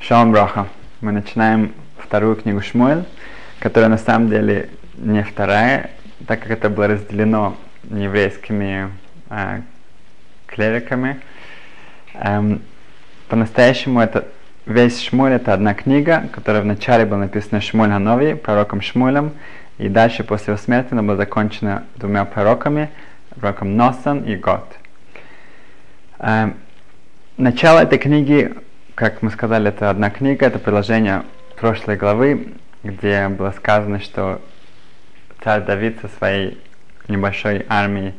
Шалом Броха. Мы начинаем вторую книгу Шмуэль, которая на самом деле не вторая, так как это было разделено еврейскими э, клериками. Эм, по-настоящему это весь Шмуль это одна книга, которая вначале была написана Шмуль Ханови, пророком Шмулем, и дальше после его смерти она была закончена двумя пророками, пророком Носан и Год. Эм, начало этой книги, как мы сказали, это одна книга, это продолжение прошлой главы, где было сказано, что царь Давид со своей небольшой армией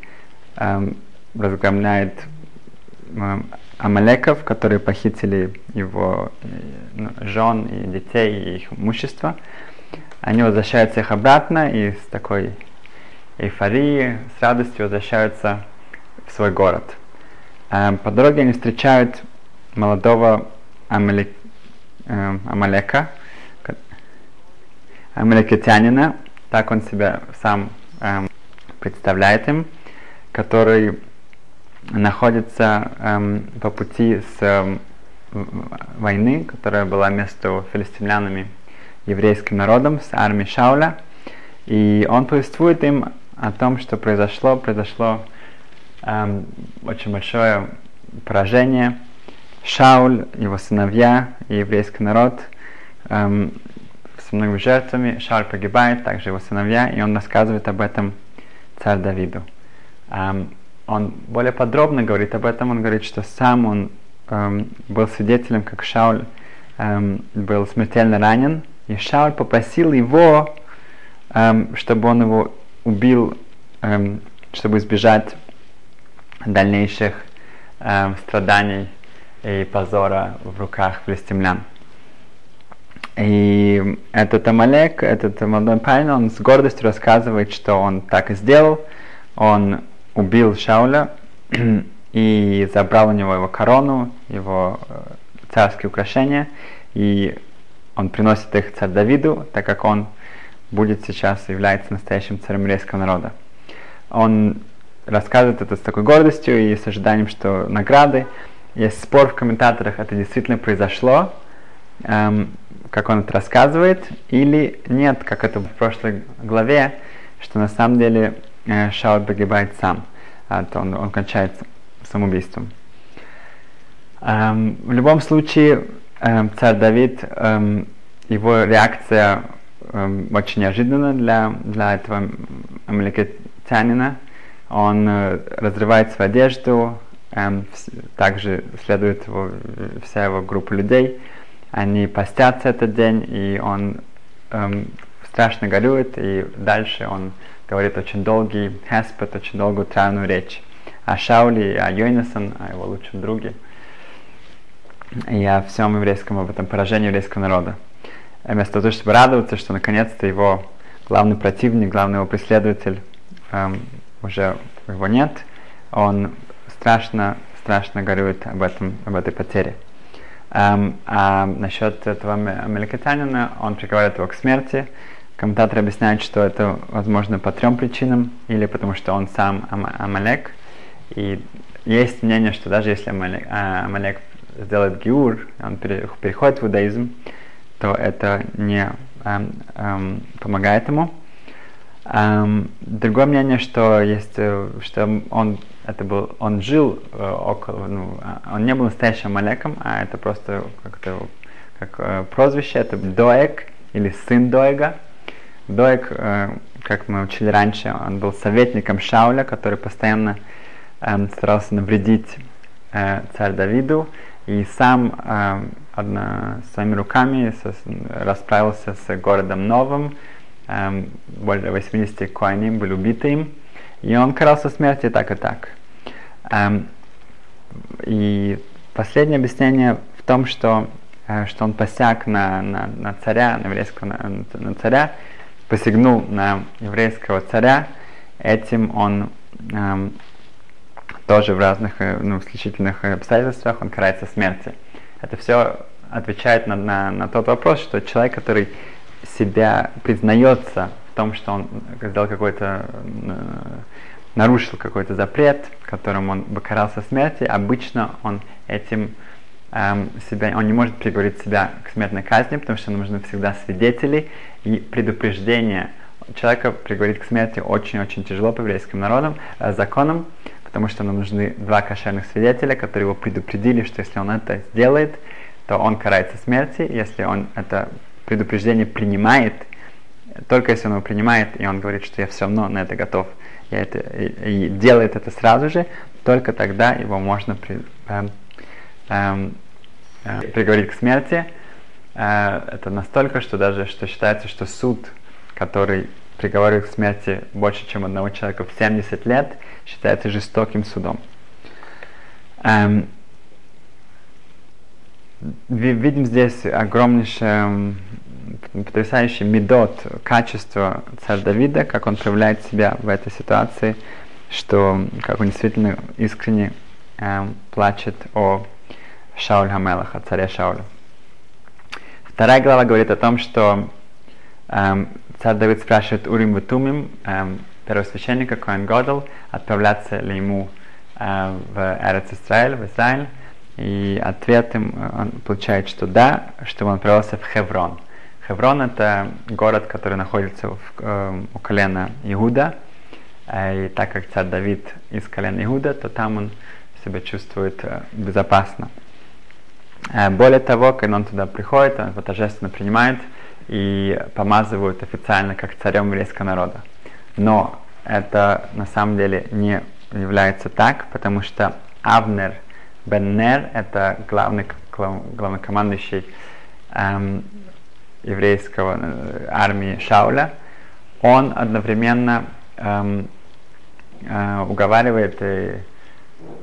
эм, разгромляет эм, Амалеков, которые похитили его ну, жен и детей и их имущество. Они возвращаются их обратно и с такой эйфорией, с радостью возвращаются в свой город. Эм, по дороге они встречают молодого Амалек, эм, Амалека, амалекитянина, так он себя сам эм, представляет им, который находится эм, по пути с эм, войны, которая была между филистимлянами еврейским народом, с армией Шауля. И он повествует им о том, что произошло. Произошло эм, очень большое поражение. Шауль, его сыновья и еврейский народ эм, с многими жертвами. Шауль погибает, также его сыновья, и он рассказывает об этом царь Давиду. Эм, он более подробно говорит об этом, он говорит, что сам он эм, был свидетелем, как Шауль эм, был смертельно ранен, и Шауль попросил его, эм, чтобы он его убил, эм, чтобы избежать дальнейших эм, страданий и позора в руках филистимлян. И этот Амалек, этот молодой парень, он с гордостью рассказывает, что он так и сделал. Он убил Шауля и забрал у него его корону, его э, царские украшения, и он приносит их царь Давиду, так как он будет сейчас является настоящим царем еврейского народа. Он рассказывает это с такой гордостью и с ожиданием, что награды. Есть спор в комментаторах, это действительно произошло, эм, как он это рассказывает, или нет, как это в прошлой главе, что на самом деле э, Шауль погибает сам, а то он, он кончает самоубийством. Эм, в любом случае, эм, царь Давид, эм, его реакция эм, очень неожиданна для, для этого амаликитянина. Он э, разрывает свою одежду, также следует его, вся его группа людей. Они постятся этот день, и он эм, страшно горюет, и дальше он говорит очень долгий хеспет, очень долгую травную речь о Шауле, о Йойнасон, о его лучшем друге, и о всем еврейском, об этом поражении еврейского народа. И вместо того, чтобы радоваться, что наконец-то его главный противник, главный его преследователь эм, уже его нет, он страшно, страшно горюет об, этом, об этой потере. Um, а насчет этого амаликитянина, он приговаривает его к смерти. Комментаторы объясняют, что это возможно по трем причинам, или потому что он сам ам Амалек. И есть мнение, что даже если Амалек, а, Амалек сделает гиур, он переходит в иудаизм, то это не эм, эм, помогает ему. Другое мнение, что есть, э, что он это был, он жил э, около, ну, а, он не был настоящим Малеком, а это просто как-то как э, прозвище, это Доек или сын Доега. Доек, как мы учили раньше, он был советником Шауля, который постоянно э, старался навредить царь Давиду и сам одно, своими руками расправился с городом Новым, эм, более 80 коаним были убиты им, и он карался смерти так и так. Эм, и последнее объяснение в том, что, э, что он посяг на, на, на царя, на еврейского на, на царя, посягнул на еврейского царя, этим он эм, тоже в разных э, ну, исключительных обстоятельствах он карается смерти. Это все отвечает на, на, на тот вопрос, что человек, который себя признается в том, что он сделал какой-то, э, нарушил какой-то запрет, которым он покарался смерти, обычно он этим эм, себя, он не может приговорить себя к смертной казни, потому что нужны всегда свидетели и предупреждение. Человека приговорить к смерти очень-очень тяжело по еврейским народам, э, законам, потому что нам нужны два кошерных свидетеля, которые его предупредили, что если он это сделает, то он карается смерти. Если он это предупреждение принимает, только если он его принимает, и он говорит, что я все равно на это готов, я это, и, и делает это сразу же, только тогда его можно при, э, э, э, приговорить к смерти. Э, это настолько, что даже что считается, что суд, который приговаривает к смерти больше, чем одного человека в 70 лет, считается жестоким судом. Эм, видим здесь огромнейшее потрясающий медот, качество царя Давида, как он проявляет себя в этой ситуации, что как он действительно искренне э, плачет о Шауль Хамелах, о царе Шауле. Вторая глава говорит о том, что э, царь Давид спрашивает Урим Ватумим, э, первосвященника Коэн Годл, отправляться ли ему э, в Эрец Израиль, в Израиль, и ответом он получает, что да, что он отправился в Хеврон – Хеврон это город, который находится в, э, у колена Иуда. Э, и так как царь Давид из колена Иуда, то там он себя чувствует э, безопасно. Э, более того, когда он туда приходит, он его торжественно принимает и помазывают официально как царем еврейского народа. Но это на самом деле не является так, потому что Авнер Беннер, это главный, главнокомандующий эм, еврейского э, армии Шауля, он одновременно эм, э, уговаривает э,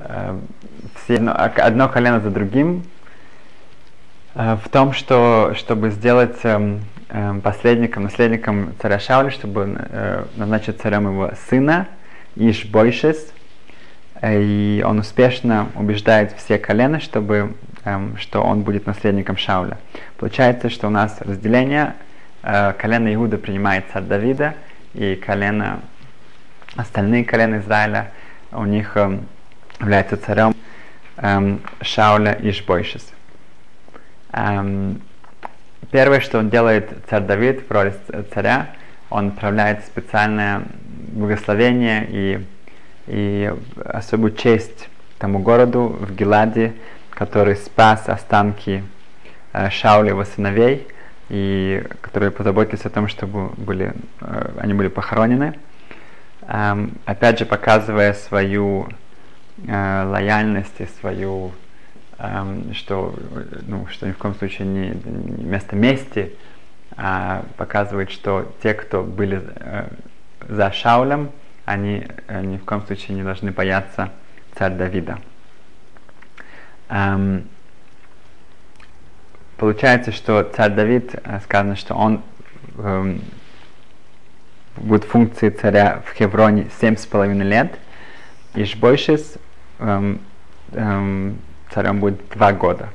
э, все, одно, одно колено за другим э, в том, что чтобы сделать э, э, посредником, наследником царя Шауля, чтобы э, назначить царем его сына Ишбойшес, и он успешно убеждает все колена, чтобы Эм, что он будет наследником Шауля. Получается, что у нас разделение, э, колено Иуда принимает царь Давида, и колено, остальные колена Израиля, у них эм, является царем эм, Шауля Ишбойшис. Первое, что он делает царь Давид в роли царя, он отправляет специальное благословение и, и особую честь тому городу в Геладе, который спас останки э, его сыновей, и которые позаботились о том, чтобы были, э, они были похоронены. Эм, опять же, показывая свою э, лояльность и свою, эм, что, ну, что ни в коем случае не, не вместо мести, а показывает, что те, кто были э, за Шаулем, они э, ни в коем случае не должны бояться царь Давида. Эм, получается, что царь Давид, э, сказано, что он эм, будет функции царя в Хевроне семь с половиной лет, и Шбойшис эм, эм, царем будет два года.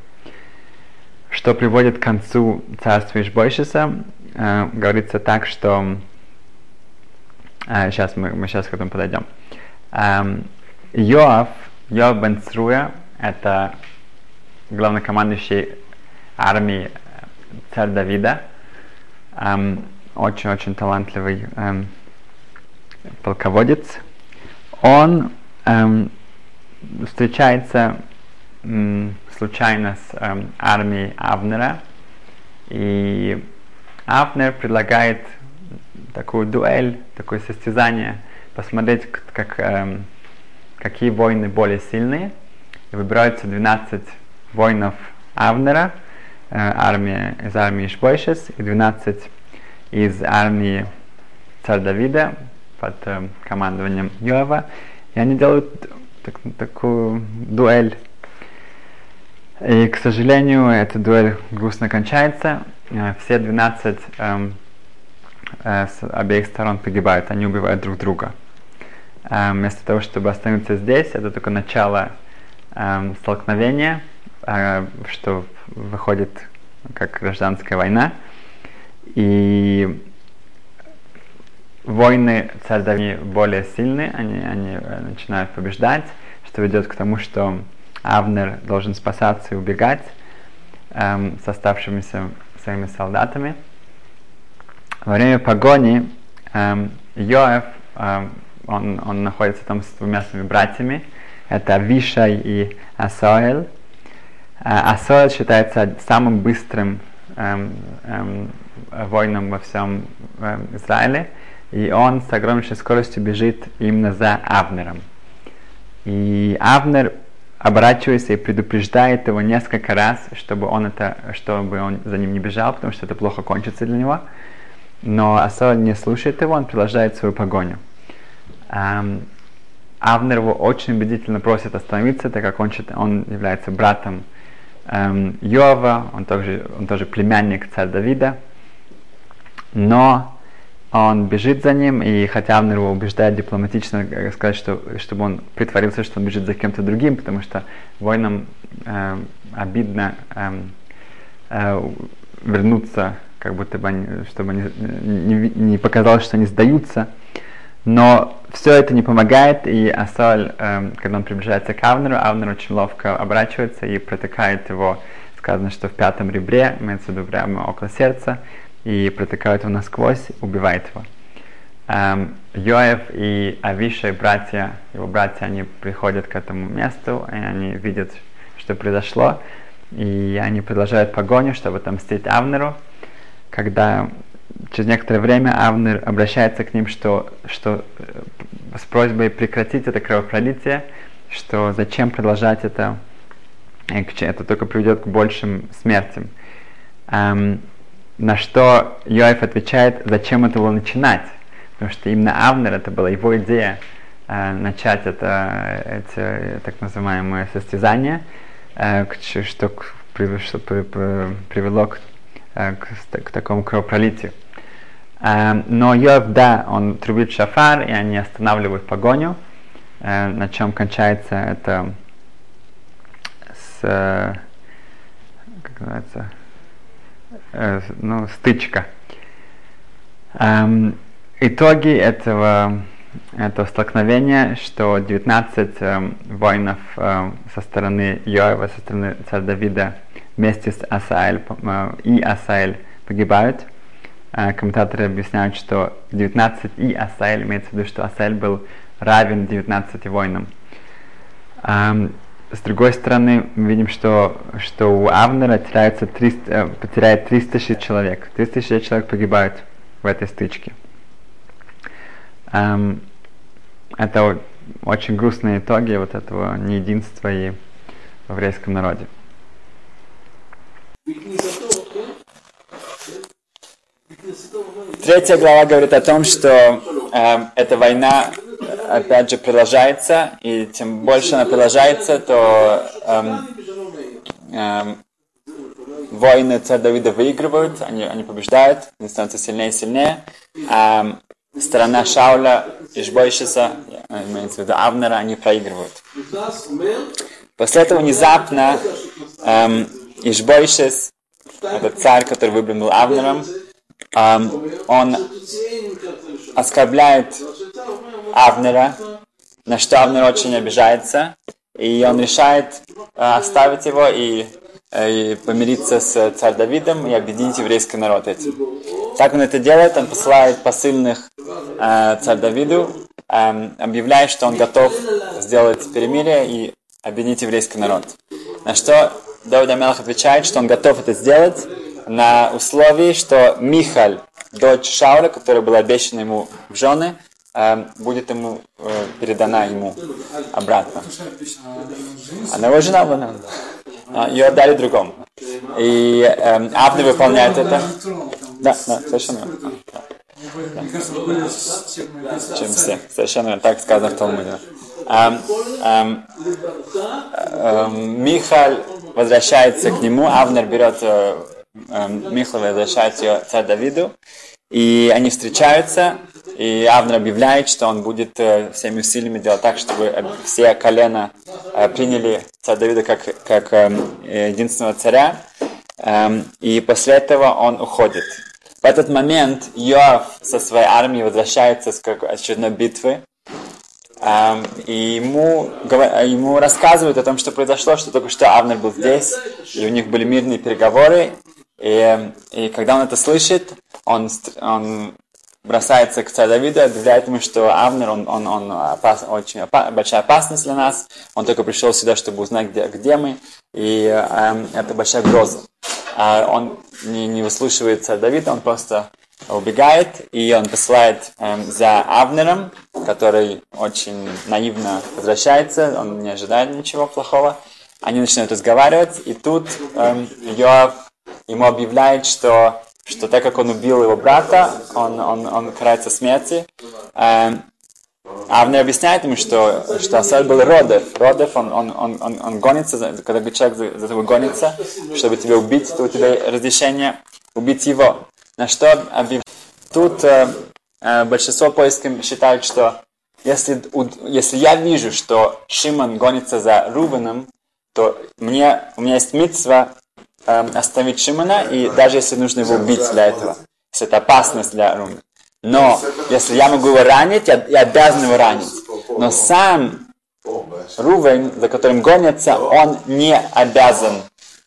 Что приводит к концу царства Ишбойшиса, э, говорится так, что э, сейчас мы, мы сейчас к этому подойдем. Эм, Йоав, Йоав бен Цруя, это главнокомандующий армии царь Давида, эм, очень-очень талантливый эм, полководец. Он эм, встречается эм, случайно с эм, армией Авнера, и Авнер предлагает такую дуэль, такое состязание, посмотреть, как, эм, какие войны более сильные – и выбираются 12 воинов Авнера, э, армия, из армии Шбойшес, и 12 из армии царя Давида под э, командованием Йоава. И они делают так, такую дуэль. И, к сожалению, эта дуэль грустно кончается. Э, все 12 э, э, с обеих сторон погибают, они убивают друг друга. Э, вместо того, чтобы остановиться здесь, это только начало э, столкновение, э, что выходит как гражданская война. И войны царь более сильные, они, они э, начинают побеждать, что ведет к тому, что Авнер должен спасаться и убегать эм, с оставшимися своими солдатами. Во время погони эм, Йоэф, эм, он, он находится там с двумя своими братьями, это Вишай и Асоэль. Э, Асоэль считается самым быстрым эм, эм, воином во всем эм, Израиле, и он с огромнейшей скоростью бежит именно за Авнером. И Авнер оборачивается и предупреждает его несколько раз, чтобы он это, чтобы он за ним не бежал, потому что это плохо кончится для него. Но Асауль не слушает его, он продолжает свою погоню. Эм, Авнер его очень убедительно просит остановиться, так как он, он является братом эм, Йова, он тоже, он тоже племянник царя Давида. Но он бежит за ним, и хотя Авнер его убеждает дипломатично э, сказать, что, чтобы он притворился, что он бежит за кем-то другим, потому что воинам э, обидно э, э, вернуться, как будто бы они, чтобы они не, не показалось, что они сдаются. Но все это не помогает, и Асоль, э, когда он приближается к Авнеру, Авнер очень ловко оборачивается и протыкает его, сказано, что в пятом ребре, имеется в виду прямо около сердца, и протыкает его насквозь, убивает его. Эм, Йоев и Авиша, братья, его братья, они приходят к этому месту, и они видят, что произошло, и они продолжают погоню, чтобы отомстить Авнеру. Когда через некоторое время Авнер обращается к ним, что, что э, с просьбой прекратить это кровопролитие, что зачем продолжать это, это только приведет к большим смертям. Эм, на что Йоэф отвечает, зачем это было начинать. Потому что именно Авнер, это была его идея э, начать это, эти так называемые состязания, э, что, что, привело к, э, к, к такому кровопролитию. Э, но Йоэф, да, он трубит шафар, и они останавливают погоню, э, на чем кончается это с... Э, как называется? э, ну, стычка. Эм, итоги этого, этого столкновения, что 19 э, воинов э, со стороны Йоева, со стороны царя Давида вместе с Асаэль э, и Асаэль погибают. Э, комментаторы объясняют, что 19 и Асаэль имеется в виду, что Асаэль был равен 19 воинам. С другой стороны, мы видим, что, что у Авнера теряется 300, э, потеряет 360 человек. 360 человек погибают в этой стычке. Это очень грустные итоги вот этого неединства и в еврейском народе. Третья глава говорит о том, что э, эта война опять же продолжается, и тем больше она продолжается, то эм, эм, воины царя Давида выигрывают, они, они побеждают, они становятся сильнее и сильнее. А сторона Шауля, Ишбойшиса, имеется в виду Авнера, они проигрывают. После этого внезапно эм, Ишбойшис, этот царь, который выбран был Авнером, эм, он оскорбляет Авнера, на что Авнер очень обижается, и он решает э, оставить его и, э, и помириться с царь Давидом и объединить еврейский народ этим. Так он это делает, он посылает посыльных э, царь Давиду, э, объявляя, что он готов сделать перемирие и объединить еврейский народ. На что Давид Амелах отвечает, что он готов это сделать на условии, что Михаль, дочь Шауля, которая была обещана ему в жены, э, будет ему э, передана ему обратно. Она его жена была. Ее отдали другому. И э, Авны выполняет это. Да, да, совершенно верно. Да. Чем все. Совершенно верно. Так сказано в Талмуде. Эм, эм, эм, Михаль возвращается к нему, Авнер берет э, Михаль возвращает ее царь Давиду, и они встречаются, и Авнер объявляет, что он будет э, всеми усилиями делать так, чтобы э, все колена э, приняли царя Давида как, как эм, единственного царя. Эм, и после этого он уходит. В этот момент Йоав со своей армией возвращается с очередной битвы. Эм, и ему, ему рассказывают о том, что произошло, что только что Авнер был здесь, и у них были мирные переговоры. И, и когда он это слышит, он, он бросается к царю Давиду объявляет ему, что Авнер, он, он, он опас, очень опа, большая опасность для нас. Он только пришел сюда, чтобы узнать, где, где мы. И э, это большая гроза. А он не, не выслушивает царя Давида, он просто убегает, и он посылает э, за Авнером, который очень наивно возвращается, он не ожидает ничего плохого. Они начинают разговаривать, и тут э, Йоав ему объявляет, что что так как он убил его брата, он, он, он карается смерти. Эм, Авнер объясняет ему, что, что Асаль был Родев. Родев, он, он, он, он, он гонится, когда человек за, за тобой гонится, чтобы тебя убить, то у тебя разрешение убить его. На что объявляет? Тут э, э, большинство поисков считают, что если, если я вижу, что Шимон гонится за Рубаном, то мне, у меня есть митцва э, остановить Шимона, и даже если нужно его убить для этого, если это опасность для Руми. Но если я могу его ранить, я, я обязан его ранить. Но сам Рувен, за которым гонятся, он не обязан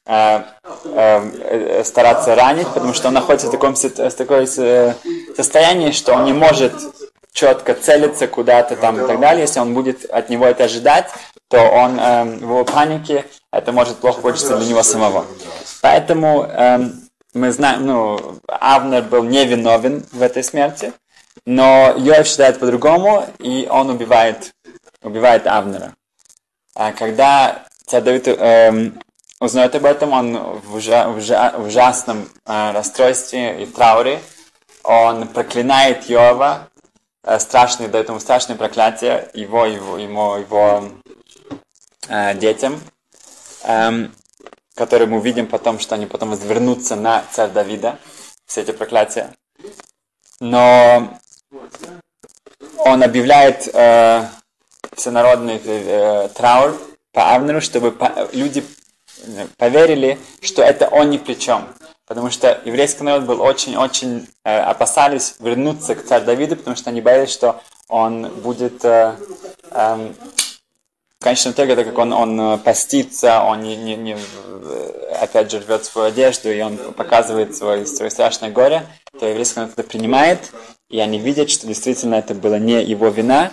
э, э, стараться ранить, потому что он находится в таком в такой состоянии, что он не может четко целиться куда-то там и так далее. Если он будет от него это ожидать, то он э, в его панике это может плохо кончиться для него самого. Поэтому э, мы знаем, ну, Авнер был невиновен в этой смерти, но Йоев считает по-другому, и он убивает, убивает Авнера. А когда царь Давид э, узнает об этом, он в, ужа, в, ужа, в ужасном э, расстройстве и трауре, он проклинает Йова, э, страшное, дает ему страшное проклятие его, его, его, его э, детям. Эм, которые мы увидим потом, что они потом вернутся на царь Давида, все эти проклятия. Но он объявляет э, всенародный э, траур по Авнеру, чтобы по, люди поверили, что это он ни при чем. Потому что еврейский народ был очень-очень э, опасались вернуться к царю Давиду, потому что они боялись, что он будет э, э, в конечном итоге, так как он, он э, постится, он не, не, не, э, опять же рвет свою одежду, и он показывает свое, свое страшное горе, то еврейский народ это принимает, и они видят, что действительно это было не его вина,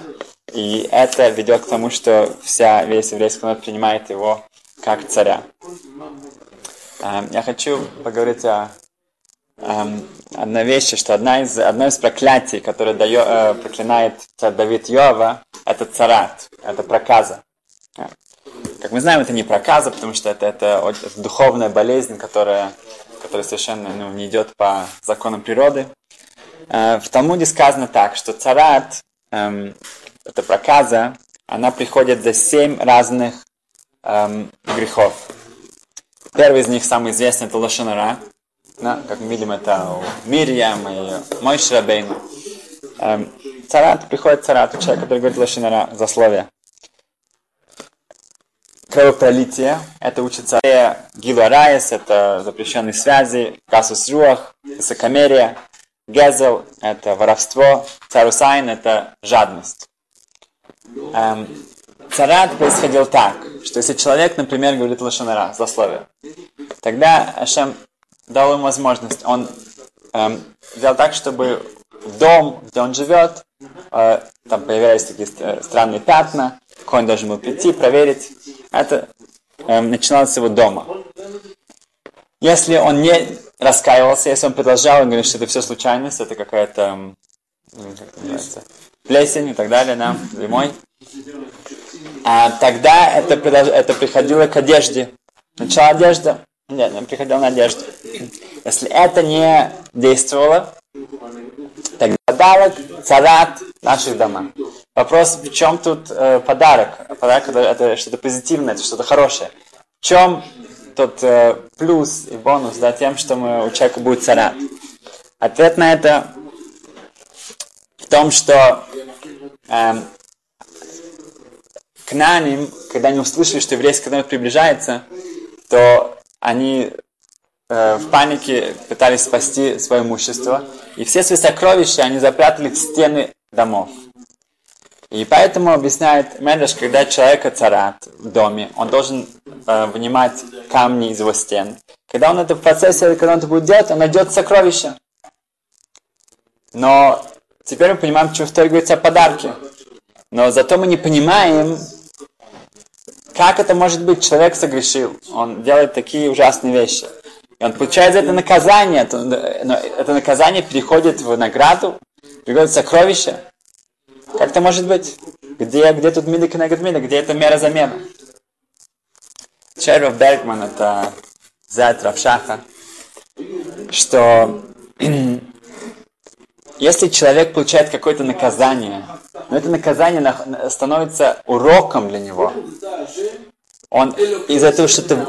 и это ведет к тому, что вся, весь еврейский народ принимает его как царя. Эм, я хочу поговорить о эм, одной вещи, что одна из, одно из проклятий, которое дает, э, проклинает царь Давид Йова, это царат, это проказа. Как мы знаем, это не проказа, потому что это, это, духовная болезнь, которая, которая совершенно ну, не идет по законам природы. Э, в Талмуде сказано так, что царат, эм, это проказа, она приходит за семь разных эм, грехов. Первый из них, самый известный, это Лошонара. Да, как мы видим, это у Мирьям и Мой Шрабейн. Эм, царат, приходит царат, человек, который говорит Лошонара, засловие кровопролитие, это учится Гиларайс, это запрещенные связи, Касус Руах, высокомерие, Гезел, это воровство, Царусайн, это жадность. Эм, царат происходил так, что если человек, например, говорит лошанара, злословие, тогда Ашем дал ему возможность, он эм, сделал так, чтобы дом, где он живет, э, там появлялись такие странные пятна, конь должен был прийти, проверить, это э, начиналось с его дома. Если он не раскаивался, если он продолжал и говорил, что это все случайность, это какая-то как плесень и так далее, да, зимой, а тогда это, это приходило к одежде. Начала одежда, нет, не приходил на одежду. Если это не действовало, тогда подарок, царат наших домах. Вопрос, в чем тут э, подарок? Подарок это, это что-то позитивное, это что-то хорошее. В чем тот э, плюс и бонус да, тем, что мы, у человека будет царат? Ответ на это в том, что э, к наним, когда они услышали, что еврейский народ приближается, то они э, в панике пытались спасти свое имущество. И все свои сокровища они запрятали в стены домов. И поэтому объясняет Медреш, когда человека царат в доме, он должен э, вынимать камни из его стен. Когда он это в процессе, когда он это будет делать, он найдет сокровища. Но теперь мы понимаем, что в Торе говорится о подарке. Но зато мы не понимаем, как это может быть? Человек согрешил, он делает такие ужасные вещи. И он получает за это наказание, но это наказание переходит в награду, переходит в сокровище. Как это может быть? Где, где тут и мида? Где это мера замена? Червов Бергман, это Зайт Равшаха, что если человек получает какое-то наказание, но это наказание становится уроком для него, он из этого что-то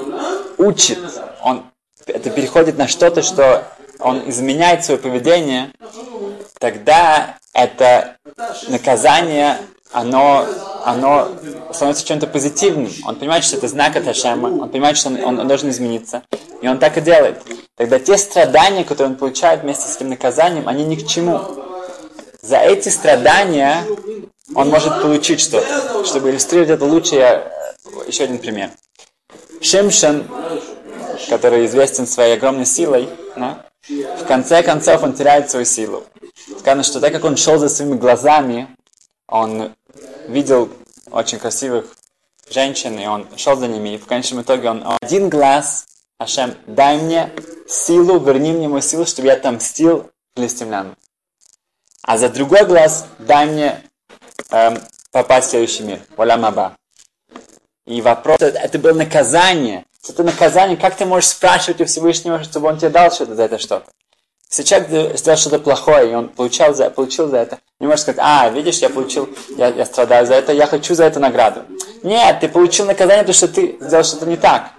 учит, он это переходит на что-то, что он изменяет свое поведение, тогда это наказание, оно, оно становится чем-то позитивным. Он понимает, что это знак от Ашема, он понимает, что он, он должен измениться, и он так и делает. Тогда те страдания, которые он получает вместе с этим наказанием, они ни к чему. За эти страдания он может получить что-то. Чтобы иллюстрировать это лучше, я еще один пример. Шимшин, который известен своей огромной силой, да, в конце концов он теряет свою силу. Сказано, что так как он шел за своими глазами, он видел очень красивых женщин, и он шел за ними, и в конечном итоге он один глаз, Ашем, дай мне силу, верни мне мою силу, чтобы я отомстил филистимлянам. А за другой глаз дай мне эм, попасть в следующий мир, Валямаба. И вопрос, это было наказание. Это наказание, как ты можешь спрашивать у Всевышнего, чтобы он тебе дал что-то за это что-то? Если человек сделал что-то плохое, и он получал за, получил за это, не можешь сказать, а, видишь, я получил, я, я страдаю за это, я хочу за это награду. Нет, ты получил наказание, потому что ты сделал что-то не так.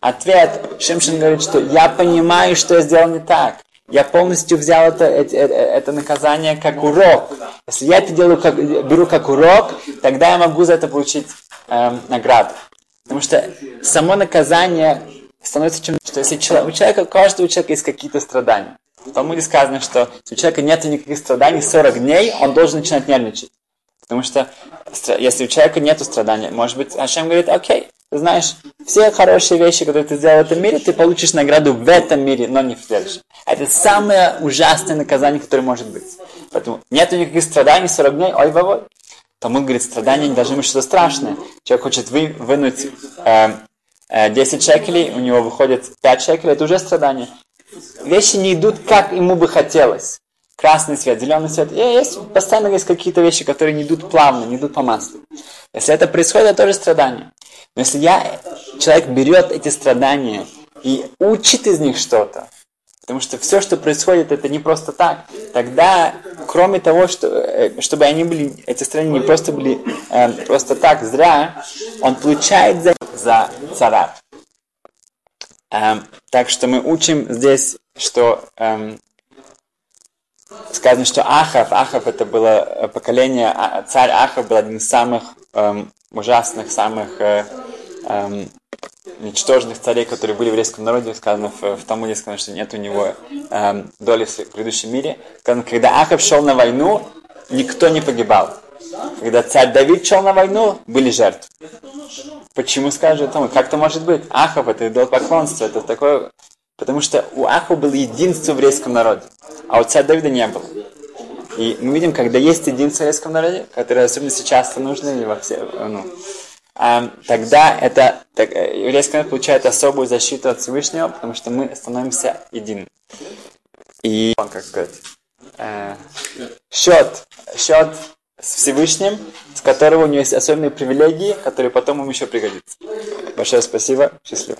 Ответ, Шимшин говорит, что я понимаю, что я сделал не так. Я полностью взял это, это, это наказание как урок. Если я это делаю как, беру как урок, тогда я могу за это получить эм, награду. Потому что само наказание становится чем что если человек, у человека, у каждого человека есть какие-то страдания. В Талмуде сказано, что если у человека нет никаких страданий 40 дней, он должен начинать нервничать. Потому что если у человека нет страданий, может быть, Ашем говорит, окей, ты знаешь, все хорошие вещи, которые ты сделал в этом мире, ты получишь награду в этом мире, но не в следующем. Это самое ужасное наказание, которое может быть. Поэтому нет никаких страданий 40 дней, ой, вовой. Талмуд говорит, страдания не должны быть что-то страшное. Человек хочет вы, вынуть э, э, 10 шекелей, у него выходит 5 шекелей, это уже страдание. Вещи не идут, как ему бы хотелось. Красный свет, зеленый свет. И есть, постоянно есть какие-то вещи, которые не идут плавно, не идут по маслу. Если это происходит, это тоже страдание. Но если я, человек берет эти страдания и учит из них что-то, Потому что все, что происходит, это не просто так. Тогда, кроме того, что, э, чтобы они были, эти страны не просто были э, просто так, зря, он получает за, за царат. Э, так что мы учим здесь, что э, сказано, что Ахав, Ахав это было поколение, а, царь Ахав был один из самых э, ужасных, самых э, э, ничтожных царей, которые были в еврейском народе, сказано в, в Талмуде, сказано, что нет у него э, доли в предыдущем мире. Когда Ахаб шел на войну, никто не погибал. Когда царь Давид шел на войну, были жертвы. Почему скажет он? Как это может быть? Ахаб это идолопоклонство, это такое... Потому что у Ахаба было единство в еврейском народе, а у царя Давида не было. И мы видим, когда есть единство в еврейском народе, которое особенно сейчас нужно, во все, ну, тогда это так, э, еврейский народ получает особую защиту от Всевышнего, потому что мы становимся единым. И, как сказать, э, счет, счет с Всевышним, с которого у него есть особенные привилегии, которые потом ему еще пригодятся. Большое спасибо, счастливо.